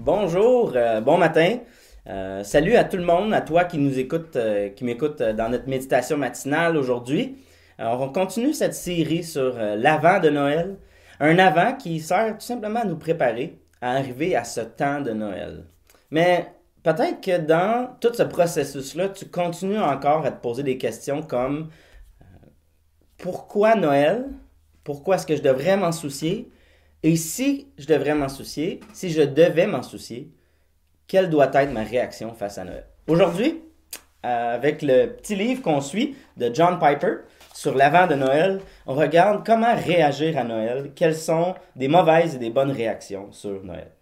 Bonjour, euh, bon matin. Euh, salut à tout le monde, à toi qui nous écoute, euh, qui m'écoute dans notre méditation matinale aujourd'hui. On continue cette série sur l'avant de Noël. Un avant qui sert tout simplement à nous préparer à arriver à ce temps de Noël. Mais peut-être que dans tout ce processus-là, tu continues encore à te poser des questions comme pourquoi Noël? Pourquoi est-ce que je devrais m'en soucier? Et si je devrais m'en soucier, si je devais m'en soucier, quelle doit être ma réaction face à Noël? Aujourd'hui, euh, avec le petit livre qu'on suit de John Piper sur l'avant de Noël, on regarde comment réagir à Noël, quelles sont des mauvaises et des bonnes réactions sur Noël.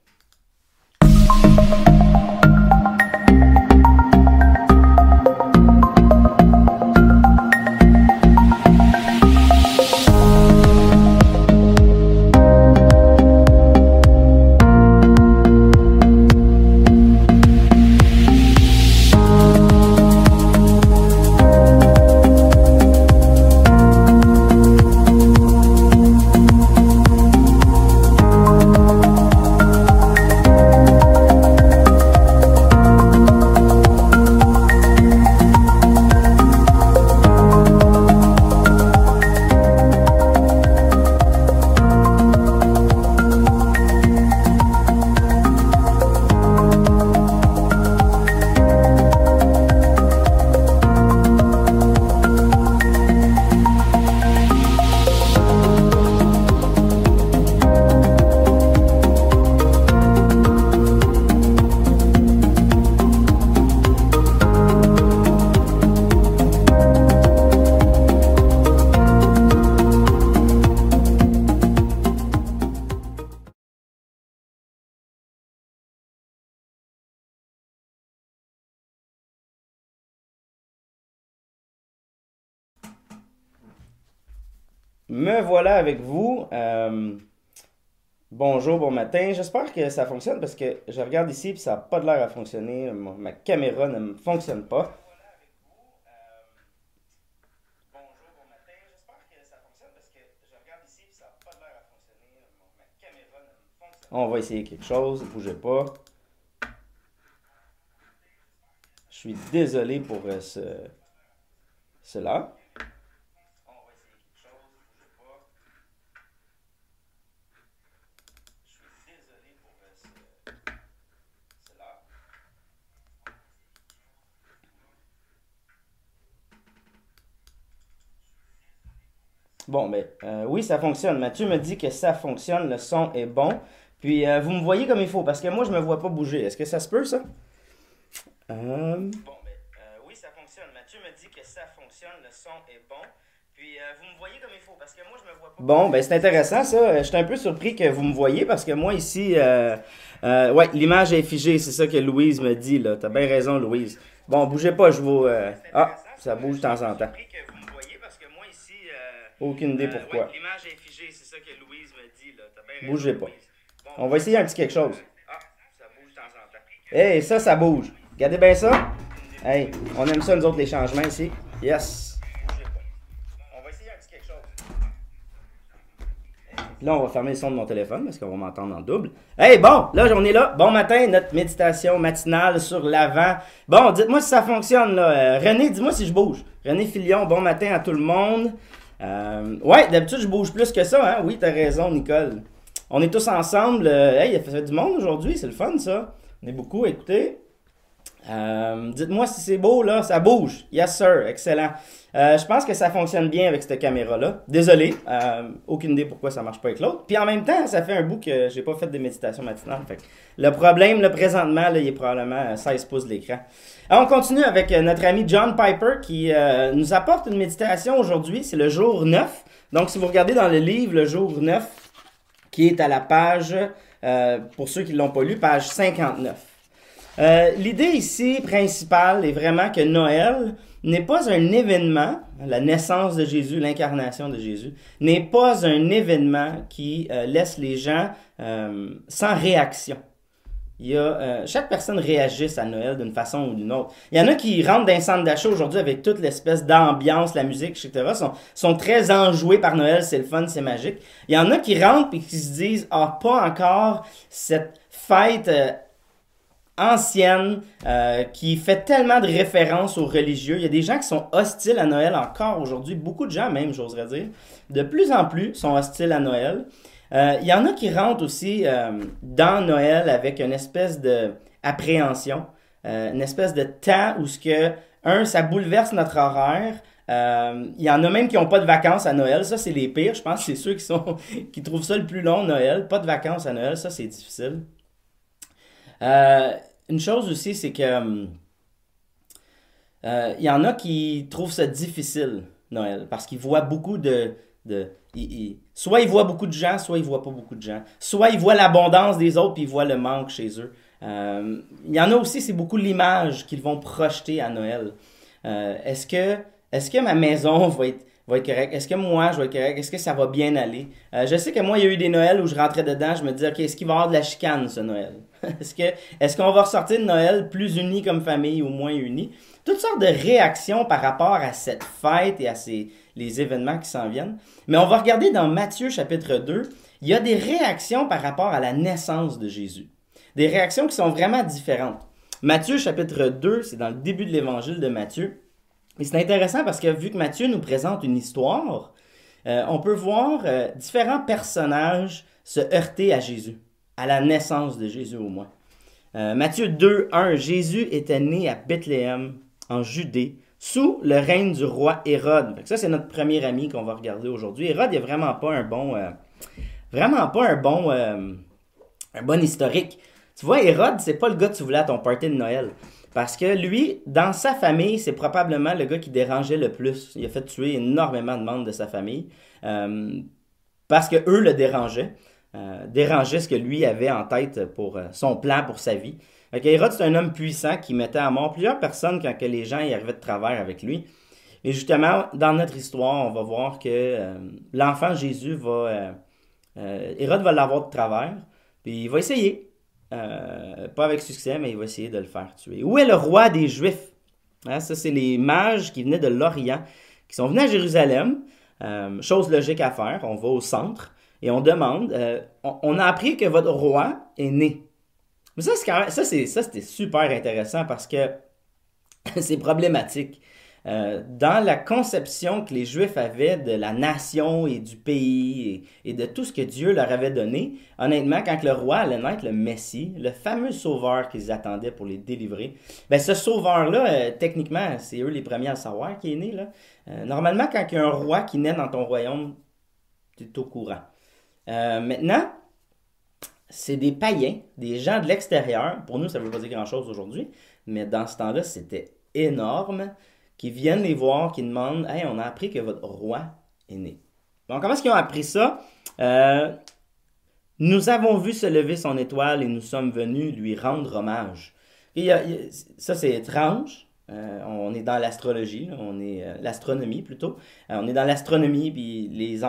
Me voilà avec vous. Euh, bonjour, bon matin. J'espère que ça fonctionne parce que je regarde ici et ça n'a pas de l'air à fonctionner. Ma, ma caméra ne me fonctionne pas. On va essayer quelque chose, ne bougez pas. Je suis désolé pour euh, ce, cela. Bon, ben euh, oui, ça fonctionne. Mathieu me dit que ça fonctionne, le son est bon. Puis euh, vous me voyez comme il faut, parce que moi, je me vois pas bouger. Est-ce que ça se peut, ça? Euh, Bon, ben euh, oui, ça fonctionne. Mathieu me dit que ça fonctionne, le son est bon. Puis vous me voyez comme il faut, parce que moi, je me vois pas. Bon, ben c'est intéressant, ça. Je suis un peu surpris que vous me voyez, parce que moi, ici, ouais, l'image est figée. C'est ça que Louise me dit, là. T'as bien raison, Louise. Bon, bougez pas, je vous... Ah, ça bouge de temps en temps. Aucune idée pourquoi. L'image est figée, c'est ça que Louise me dit, là. Raison, Bougez pas. Bon, On va essayer un petit quelque chose. Ah, ça bouge de temps en temps. Hey, ça, ça bouge. Regardez bien ça. Hey, on aime ça, nous autres, les changements ici. Yes. On va essayer un petit quelque chose. Là, on va fermer le son de mon téléphone parce qu'on va m'entendre en double. Hey, bon, là, on est là. Bon matin, notre méditation matinale sur l'avant. Bon, dites-moi si ça fonctionne, là. Euh, René, dis-moi si je bouge. René Filion, bon matin à tout le monde. Euh, ouais, d'habitude, je bouge plus que ça, hein. Oui, t'as raison, Nicole. On est tous ensemble. Euh, hey, il y a fait du monde aujourd'hui, c'est le fun, ça. On est beaucoup, écoutez. Euh, dites-moi si c'est beau, là. Ça bouge. Yes, sir. Excellent. Euh, je pense que ça fonctionne bien avec cette caméra-là. Désolé. euh, aucune idée pourquoi ça marche pas avec l'autre. Puis en même temps, ça fait un bout que j'ai pas fait de méditation matinale. Fait le problème, là, présentement, là, il est probablement à 16 pouces. Alors, on continue avec euh, notre ami John Piper qui euh, nous apporte une méditation aujourd'hui. C'est le jour 9. Donc, si vous regardez dans le livre, le jour 9, qui est à la page, euh, pour ceux qui l'ont pas lu, page 59. Euh, L'idée ici principale est vraiment que Noël n'est pas un événement, la naissance de Jésus, l'incarnation de Jésus, n'est pas un événement qui euh, laisse les gens euh, sans réaction. Il y a, euh, chaque personne réagisse à Noël d'une façon ou d'une autre. Il y en a qui rentrent dans un centre d'achat aujourd'hui avec toute l'espèce d'ambiance, la musique, etc. sont, sont très enjoués par Noël, c'est le fun, c'est magique. Il y en a qui rentrent et qui se disent ah pas encore cette fête euh, ancienne euh, qui fait tellement de références aux religieux. Il y a des gens qui sont hostiles à Noël encore aujourd'hui. Beaucoup de gens même, j'oserais dire. De plus en plus sont hostiles à Noël. Euh, il y en a qui rentrent aussi euh, dans Noël avec une espèce de appréhension, une espèce de temps où ce que un, ça bouleverse notre horaire. Il y en a même qui n'ont pas de vacances à Noël. Ça, c'est les pires. Je pense que c'est ceux qui, sont, qui trouvent ça le plus long, Noël. Pas de vacances à Noël. Ça, c'est difficile. Euh, une chose aussi, c'est que il euh, y en a qui trouvent ça difficile, Noël, parce qu'ils voient beaucoup de... de soit ils voient beaucoup de gens, soit ils voient pas beaucoup de gens. Soit ils voient l'abondance des autres, puis ils voient le manque chez eux. Il euh, y en a aussi, c'est beaucoup l'image qu'ils vont projeter à Noël. est-ce que, est-ce que ma maison va être va être correct? Est-ce que moi, je vais être correct? Est-ce que ça va bien aller? Euh, je sais que moi, il y a eu des Noëls où je rentrais dedans, je me disais, OK, est-ce qu'il va y avoir de la chicane, ce Noël? est-ce que est-ce qu'on va ressortir de Noël plus unis comme famille ou moins unis? Toutes sortes de réactions par rapport à cette fête et à ces, événements qui s'en viennent. Mais on va regarder dans Matthieu chapitre 2, il y a des réactions par rapport à la naissance de Jésus. Des réactions qui sont vraiment différentes. Matthieu chapitre 2, c'est dans le début de l'évangile de Matthieu. Et c'est intéressant parce que vu que Matthieu nous présente une histoire, euh, on peut voir euh, différents personnages se heurter à Jésus, à la naissance de Jésus au moins. Euh, Matthieu 2, 1, Jésus était né à Bethléem, en Judée, sous le règne du roi Hérode. Ça, c'est notre premier ami qu'on va regarder aujourd'hui. Hérode n'est vraiment pas un bon, vraiment pas un bon, un bon historique. Tu vois, Hérode, c'est pas le gars que tu voulais à ton party de Noël. Parce que lui, dans sa famille, c'est probablement le gars qui dérangeait le plus. Il a fait tuer énormément de membres de sa famille euh, parce que eux le dérangeaient. Euh, dérangeaient ce que lui avait en tête pour euh, son plan pour sa vie. Hérode, c'est un homme puissant qui mettait à mort plusieurs personnes quand que les gens y arrivaient de travers avec lui. Et justement, dans notre histoire, on va voir que l'enfant Jésus va... Hérode va l'avoir de travers, puis il va essayer. Euh, pas avec succès, mais il va essayer de le faire tuer. Où est le roi des Juifs? Hein, ça, c'est les mages qui venaient de l'Orient, qui sont venus à Jérusalem. Euh, chose logique à faire, on va au centre et on demande, euh, on, a appris que votre roi est né. Mais c'est ça, c'était super intéressant parce que c'est problématique. Euh, dans la conception que les Juifs avaient de la nation et du pays et, de tout ce que Dieu leur avait donné, honnêtement, quand le roi allait naître, le Messie, le fameux sauveur qu'ils attendaient pour les délivrer, ben ce sauveur-là, euh, techniquement, c'est eux les premiers à savoir qui est né. Là. Euh, normalement, quand il y a un roi qui naît dans ton royaume, tu es au courant. maintenant, c'est des païens, des gens de l'extérieur. Pour nous, ça ne veut pas dire grand-chose aujourd'hui, mais dans ce temps-là, c'était énorme qui viennent les voir, qui demandent Hey, on a appris que votre roi est né. Donc, comment est-ce qu'ils ont appris ça? Euh, Nous avons vu se lever son étoile et nous sommes venus lui rendre hommage. Ça, c'est étrange. Euh, on est dans l'astrologie, on est euh, l'astronomie plutôt. on est dans l'astronomie, puis les,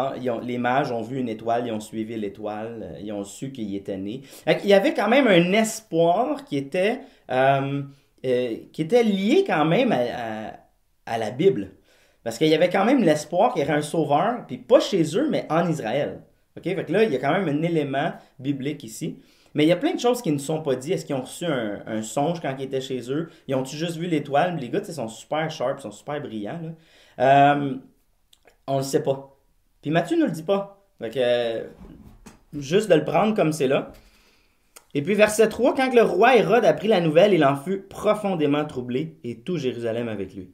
les mages ont vu une étoile, ils ont suivi l'étoile, ils ont su qu'il était né. Il y avait quand même un espoir qui était, qui était lié quand même à la Bible. Parce qu'il y avait quand même l'espoir qu'il y aurait un sauveur, puis pas chez eux, mais en Israël. OK? Fait que là, il y a quand même un élément biblique ici. Mais il y a plein de choses qui ne sont pas dites. Est-ce qu'ils ont reçu un, songe quand ils étaient chez eux? Ils ont-tu juste vu l'étoile? Les gars, ils sont super sharp, ils sont super brillants. Euh, on le sait pas. Puis Matthieu ne le dit pas. Fait que, juste de le prendre comme c'est là. Et puis verset 3, quand le roi Hérode apprit la nouvelle, il en fut profondément troublé, et tout Jérusalem avec lui.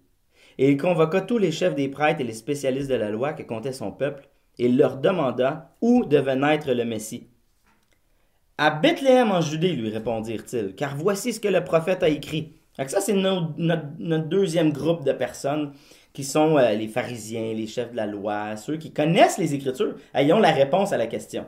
Et il convoqua tous les chefs des prêtres et les spécialistes de la loi que comptait son peuple, et il leur demanda où devait naître le Messie. À Bethléem en Judée, lui répondirent-ils, car voici ce que le prophète a écrit. ça, c'est notre, deuxième groupe de personnes qui sont euh, les pharisiens, les chefs de la loi, ceux qui connaissent les Écritures. Ayons la réponse à la question.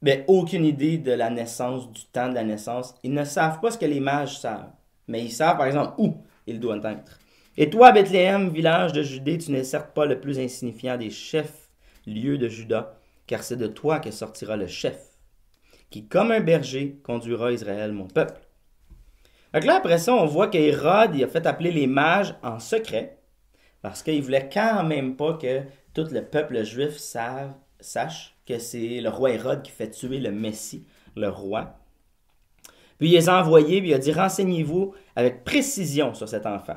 Mais aucune idée de la naissance, du temps de la naissance. Ils ne savent pas ce que les mages savent. Mais ils savent, par exemple, où ils doivent être. Et toi, Bethléem, village de Judée, tu n'es certes pas le plus insignifiant des chefs lieux de Juda, car c'est de toi que sortira le chef, qui, comme un berger, conduira Israël, mon peuple. Donc là, après ça, on voit qu'Hérode il a fait appeler les mages en secret, parce qu'il voulait quand même pas que tout le peuple juif sache que c'est le roi Hérode qui fait tuer le Messie, le roi. Puis il les a envoyés, puis il a dit Renseignez-vous avec précision sur cet enfant.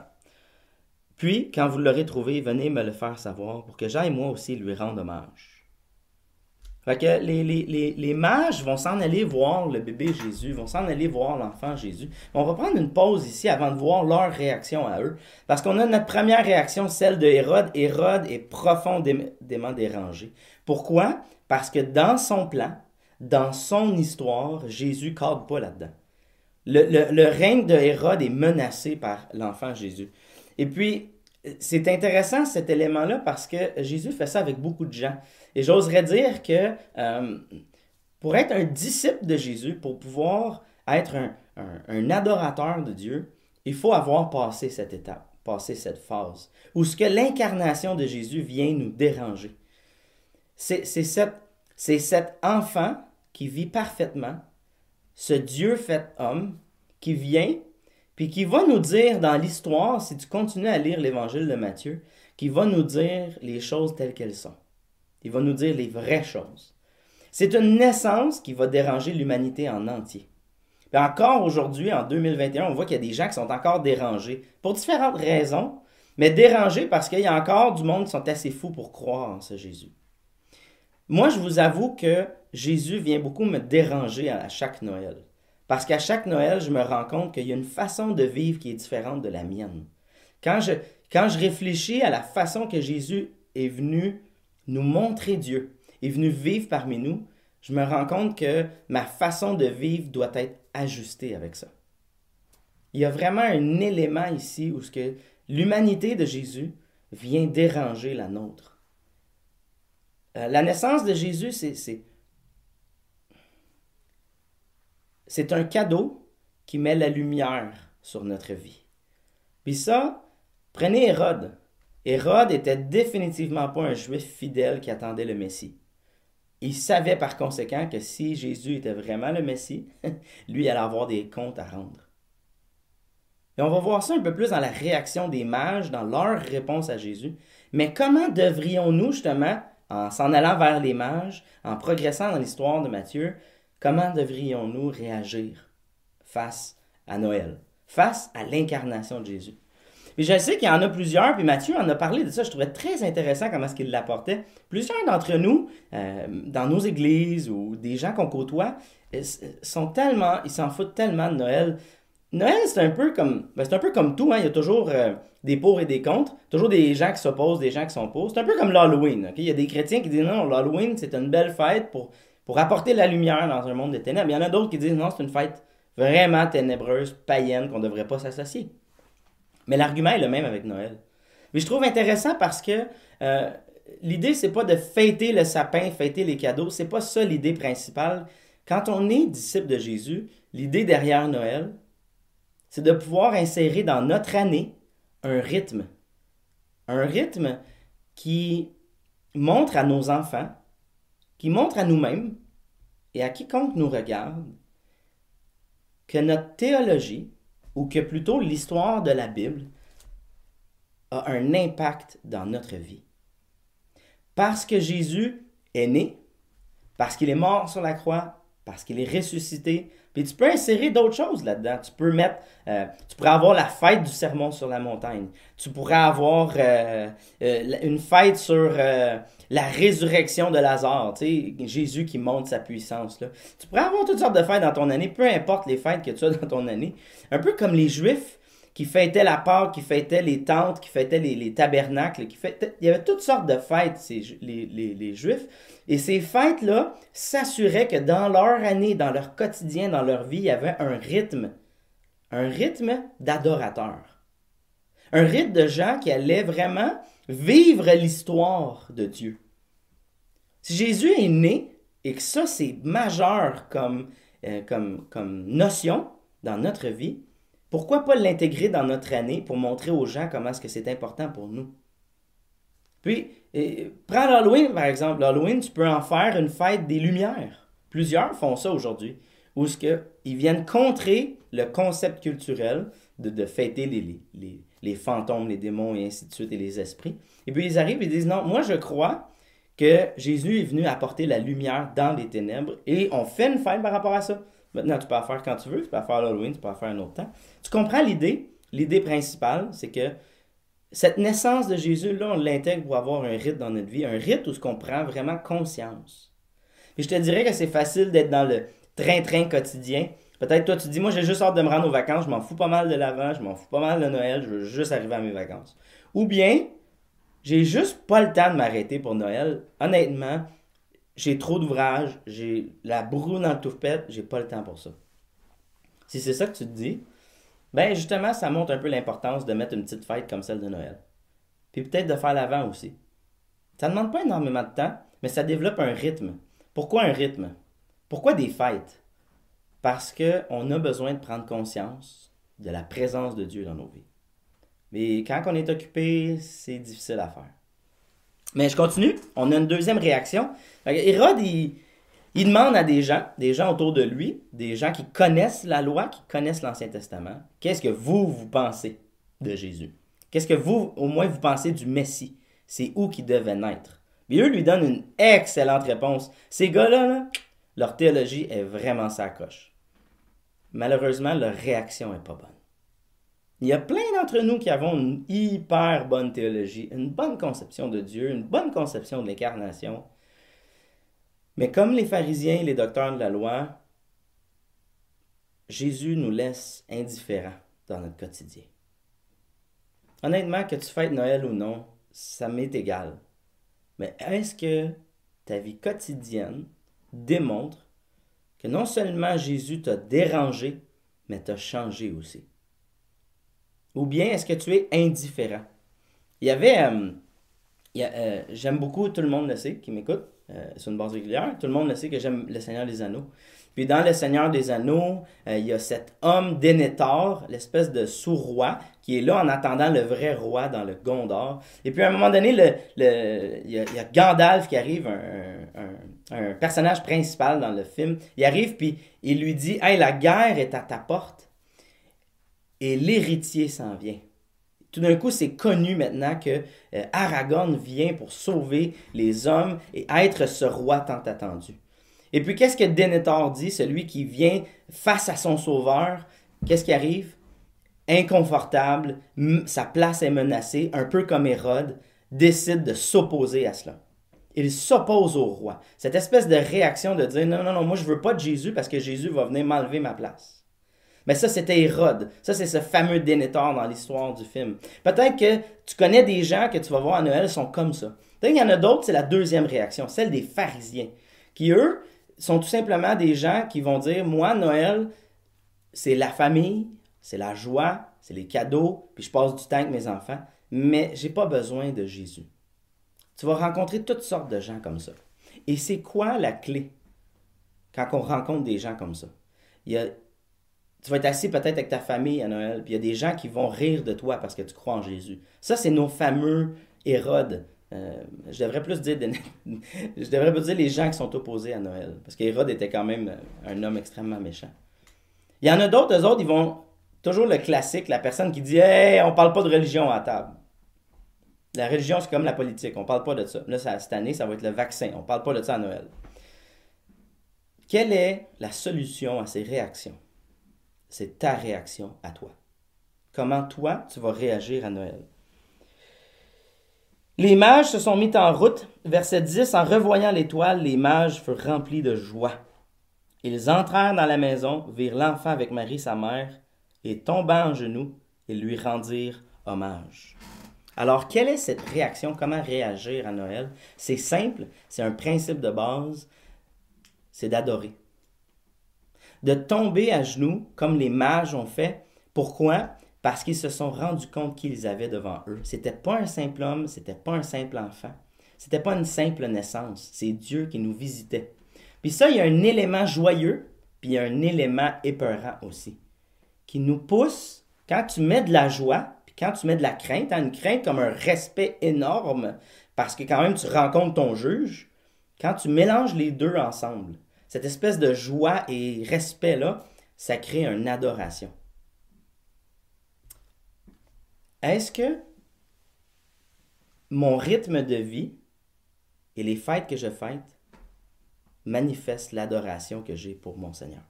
Puis, quand vous l'aurez trouvé, venez me le faire savoir pour que j'aille moi aussi lui rendre hommage. Fait les, mages vont s'en aller voir le bébé Jésus, vont s'en aller voir l'enfant Jésus. On va prendre une pause ici avant de voir leur réaction à eux. Parce qu'on a notre première réaction, celle de Hérode. Hérode est profondément dérangé. Pourquoi? Parce que dans son plan, dans son histoire, Jésus ne cadre pas là-dedans. Le règne de Hérode est menacé par l'enfant Jésus. Et puis, c'est intéressant cet élément-là parce que Jésus fait ça avec beaucoup de gens. Et j'oserais dire que euh, pour être un disciple de Jésus, pour pouvoir être un, un, adorateur de Dieu, il faut avoir passé cette étape, passé cette phase, où ce que l'incarnation de Jésus vient nous déranger. C'est cet, cet enfant qui vit parfaitement, ce Dieu fait homme, qui vient puis qui va nous dire dans l'histoire, si tu continues à lire l'évangile de Matthieu, qui va nous dire les choses telles qu'elles sont. Il va nous dire les vraies choses. C'est une naissance qui va déranger l'humanité en entier. Encore aujourd'hui, en 2021, on voit qu'il y a des gens qui sont encore dérangés pour différentes raisons, mais dérangés parce qu'il y a encore du monde qui sont assez fous pour croire en ce Jésus. Moi, je vous avoue que Jésus vient beaucoup me déranger à chaque Noël. Parce qu'à chaque Noël, je me rends compte qu'il y a une façon de vivre qui est différente de la mienne. Quand je, réfléchis à la façon que Jésus est venu nous montrer Dieu, est venu vivre parmi nous, je me rends compte que ma façon de vivre doit être ajustée avec ça. Il y a vraiment un élément ici où que l'humanité de Jésus vient déranger la nôtre. Euh, la naissance de Jésus, c'est c'est un cadeau qui met la lumière sur notre vie. Puis ça, prenez Hérode. Hérode était définitivement pas un juif fidèle qui attendait le Messie. Il savait par conséquent que si Jésus était vraiment le Messie, lui allait avoir des comptes à rendre. Et on va voir ça un peu plus dans la réaction des mages, dans leur réponse à Jésus. Mais comment devrions-nous justement, en s'en allant vers les mages, en progressant dans l'histoire de Matthieu, Comment devrions-nous réagir face à Noël, face à l'incarnation de Jésus? Et je sais qu'il y en a plusieurs, puis Mathieu en a parlé de ça, je trouvais très intéressant comment est-ce qu'il l'apportait. Plusieurs d'entre nous, euh, dans nos églises ou des gens qu'on côtoie, euh, sont tellement, ils s'en foutent tellement de Noël. Noël, c'est un peu comme, ben, c'est un peu comme tout, hein? il y a toujours euh, des pour et des contre, toujours des gens qui s'opposent, des gens qui sont pour. C'est un peu comme l'Halloween. Il y a des chrétiens qui disent non, l'Halloween, c'est une belle fête pour pour apporter la lumière dans un monde de ténèbres. Il y en a d'autres qui disent non, c'est une fête vraiment ténébreuse, païenne, qu'on ne devrait pas s'associer. Mais l'argument est le même avec Noël. Mais je trouve intéressant parce que euh, l'idée, c'est pas de fêter le sapin, fêter les cadeaux. C'est pas ça l'idée principale. Quand on est disciple de Jésus, l'idée derrière Noël, c'est de pouvoir insérer dans notre année un rythme. Un rythme qui montre à nos enfants qui montre à nous-mêmes et à quiconque nous regarde que notre théologie, ou que plutôt l'histoire de la Bible, a un impact dans notre vie. Parce que Jésus est né, parce qu'il est mort sur la croix, parce qu'il est ressuscité, puis tu peux insérer d'autres choses là-dedans. Tu peux mettre, euh, tu pourrais avoir la fête du sermon sur la montagne. Tu pourrais avoir euh, euh, une fête sur la résurrection de Lazare, tu sais, Jésus qui montre sa puissance. Là. Tu pourrais avoir toutes sortes de fêtes dans ton année, peu importe les fêtes que tu as dans ton année. Un peu comme les Juifs qui fêtaient la Pâque, qui fêtaient les tentes, qui fêtaient les, tabernacles, qui fêtaient... il y avait toutes sortes de fêtes, les, les, les Juifs. Et ces fêtes-là s'assuraient que dans leur année, dans leur quotidien, dans leur vie, il y avait un rythme, un rythme d'adorateurs. Un rythme de gens qui allaient vraiment vivre l'histoire de Dieu. Si Jésus est né, et que ça c'est majeur comme, euh, comme, comme notion dans notre vie, pourquoi pas l'intégrer dans notre année pour montrer aux gens comment est-ce que c'est important pour nous? Puis, prends l'Halloween, par exemple. L'Halloween, tu peux en faire une fête des Lumières. Plusieurs font ça aujourd'hui. Où ce que, ils viennent contrer le concept culturel de, fêter les, les, fantômes, les démons et ainsi de suite, et les esprits. Et puis ils arrivent et disent, non, moi je crois que Jésus est venu apporter la lumière dans les ténèbres et on fait une fête par rapport à ça. Maintenant, tu peux la faire quand tu veux, tu peux la faire l'Halloween, tu peux faire un autre temps. Tu comprends l'idée? L'idée principale, c'est que cette naissance de Jésus, là, on l'intègre pour avoir un rite dans notre vie, un rite où ce qu'on prend vraiment conscience. Et je te dirais que c'est facile d'être dans le train-train quotidien. Peut-être toi, tu dis, moi, j'ai juste hâte de me rendre aux vacances, je m'en fous pas mal de l'avant, je m'en fous pas mal de Noël, je veux juste arriver à mes vacances. Ou bien, j'ai juste pas le temps de m'arrêter pour Noël. Honnêtement, j'ai trop d'ouvrages, j'ai la broue dans le toufpette, j'ai pas le temps pour ça. Si c'est ça que tu te dis, ben justement, ça montre un peu l'importance de mettre une petite fête comme celle de Noël. Puis peut-être de faire l'avant aussi. Ça ne demande pas énormément de temps, mais ça développe un rythme. Pourquoi un rythme? Pourquoi des fêtes? Parce qu'on a besoin de prendre conscience de la présence de Dieu dans nos vies. Mais quand on est occupé, c'est difficile à faire. Mais je continue. On a une deuxième réaction. Hérode, il, demande à des gens, des gens autour de lui, des gens qui connaissent la loi, qui connaissent l'Ancien Testament, qu'est-ce que vous, vous pensez de Jésus? Qu'est-ce que vous, au moins, vous pensez du Messie? C'est où qu'il devait naître? Et eux lui donnent une excellente réponse. Ces gars-là, leur théologie est vraiment sa coche. Malheureusement, leur réaction n'est pas bonne. Il y a plein d'entre nous qui avons une hyper bonne théologie, une bonne conception de Dieu, une bonne conception de l'incarnation, mais comme les pharisiens et les docteurs de la loi, Jésus nous laisse indifférents dans notre quotidien. Honnêtement, que tu fêtes Noël ou non, ça m'est égal. Mais est-ce que ta vie quotidienne démontre que non seulement Jésus t'a dérangé, mais t'a changé aussi? Ou bien est-ce que tu es indifférent? Il y avait, euh, euh, j'aime beaucoup, tout le monde le sait, qui m'écoute, euh, sur une base régulière. Tout le monde le sait que j'aime le Seigneur des Anneaux. Puis dans le Seigneur des Anneaux, euh, il y a cet homme Denethor, l'espèce de sous-roi, qui est là en attendant le vrai roi dans le Gondor. Et puis à un moment donné, il, y a, Gandalf qui arrive, un, un, personnage principal dans le film. Il arrive puis il lui dit Hey, la guerre est à ta porte et l'héritier s'en vient tout d'un coup, c'est connu maintenant que euh, vient pour sauver les hommes et être ce roi tant attendu. Et puis, qu'est-ce que Denethor dit, celui qui vient face à son sauveur? Qu'est-ce qui arrive? Inconfortable, sa place est menacée, un peu comme Hérode, décide de s'opposer à cela. Il s'oppose au roi. Cette espèce de réaction de dire non, non, non, moi je veux pas de Jésus parce que Jésus va venir m'enlever ma place. Mais ça, c'était Hérode. Ça, c'est ce fameux Dénétor dans l'histoire du film. Peut-être que tu connais des gens que tu vas voir à Noël sont comme ça. Peut-être qu'il y en a d'autres, c'est la deuxième réaction, celle des pharisiens, qui, eux, sont tout simplement des gens qui vont dire, moi, Noël, c'est la famille, c'est la joie, c'est les cadeaux, puis je passe du temps avec mes enfants, mais j'ai pas besoin de Jésus. Tu vas rencontrer toutes sortes de gens comme ça. Et c'est quoi la clé quand on rencontre des gens comme ça? Il y a tu vas être assis peut-être avec ta famille à Noël, puis il y a des gens qui vont rire de toi parce que tu crois en Jésus. Ça, c'est nos fameux Hérodes. Euh, je devrais plus dire je devrais plus dire les gens qui sont opposés à Noël, parce qu'Hérode était quand même un homme extrêmement méchant. Il y en a d'autres, eux autres, ils vont toujours le classique, la personne qui dit Hey, on parle pas de religion à table. La religion, c'est comme la politique, on parle pas de ça. Là, cette année, ça va être le vaccin, on parle pas de ça à Noël. Quelle est la solution à ces réactions? C'est ta réaction à toi. Comment toi, tu vas réagir à Noël? Les mages se sont mis en route. Verset 10, en revoyant l'étoile, les mages furent remplis de joie. Ils entrèrent dans la maison, virent l'enfant avec Marie, sa mère, et tombant en genoux, ils lui rendirent hommage. Alors, quelle est cette réaction? Comment réagir à Noël? C'est simple, c'est un principe de base, c'est d'adorer de tomber à genoux comme les mages ont fait. Pourquoi? Parce qu'ils se sont rendus compte qu'ils avaient devant eux. C'était pas un simple homme, c'était pas un simple enfant. C'était pas une simple naissance, c'est Dieu qui nous visitait. Puis ça, il y a un élément joyeux, puis un élément épeurant aussi, qui nous pousse, quand tu mets de la joie, puis quand tu mets de la crainte, hein, une crainte comme un respect énorme, parce que quand même tu rencontres ton juge, quand tu mélanges les deux ensemble, cette espèce de joie et respect-là, ça crée une adoration. Est-ce que mon rythme de vie et les fêtes que je fête manifestent l'adoration que j'ai pour mon Seigneur?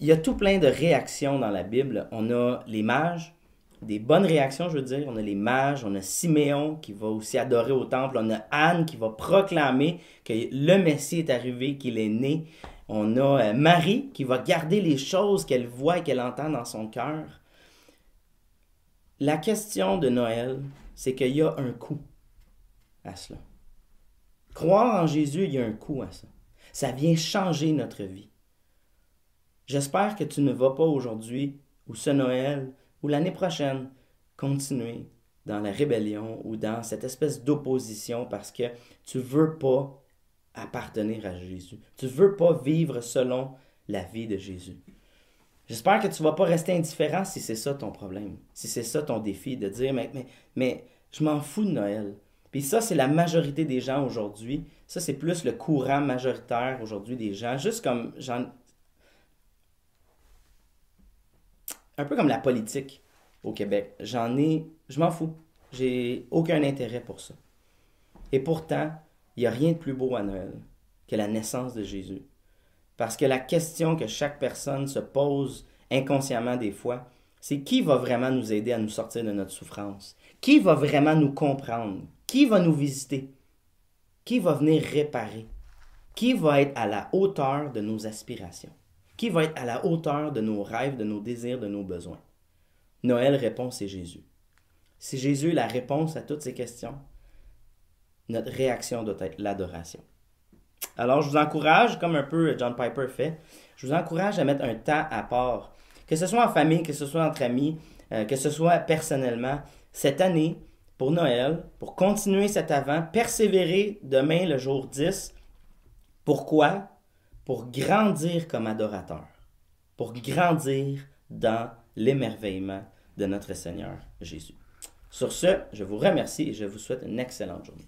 il y a tout plein de réactions dans la Bible. On a les mages, des bonnes réactions, je veux dire. On a les mages, on a Siméon qui va aussi adorer au temple, on a Anne qui va proclamer que le Messie est arrivé, qu'il est né. On a euh, Marie qui va garder les choses qu'elle voit et qu'elle entend dans son cœur. La question de Noël, c'est qu'il y a un coût à cela. Croire en Jésus, il y a un coût à ça. Ça vient changer notre vie. J'espère que tu ne vas pas aujourd'hui, ou ce Noël, ou l'année prochaine, continuer dans la rébellion ou dans cette espèce d'opposition parce que tu veux pas appartenir à Jésus. Tu veux pas vivre selon la vie de Jésus. J'espère que tu vas pas rester indifférent si c'est ça ton problème, si c'est ça ton défi, de dire mais, je m'en fous de Noël. Puis ça, c'est la majorité des gens aujourd'hui. Ça, c'est plus le courant majoritaire aujourd'hui des gens. Juste comme un peu comme la politique au Québec. J'en ai, je m'en fous. J'ai aucun intérêt pour ça. Et pourtant, il n'y a rien de plus beau à Noël que la naissance de Jésus. Parce que la question que chaque personne se pose inconsciemment des fois, c'est qui va vraiment nous aider à nous sortir de notre souffrance? Qui va vraiment nous comprendre? Qui va nous visiter? Qui va venir réparer? Qui va être à la hauteur de nos aspirations? Qui va être à la hauteur de nos rêves, de nos désirs, de nos besoins? Noël répond, c'est Jésus. Si Jésus est la réponse à toutes ces questions, notre réaction doit être l'adoration. Alors, je vous encourage, comme un peu John Piper fait, je vous encourage à mettre un temps à part, que ce soit en famille, que ce soit entre amis, euh, que ce soit personnellement, cette année, pour Noël, pour continuer cet avant, persévérer demain, le jour 10. Pourquoi? Pour grandir comme adorateur, pour grandir dans l'émerveillement de notre Seigneur Jésus. Sur ce, je vous remercie et je vous souhaite une excellente journée.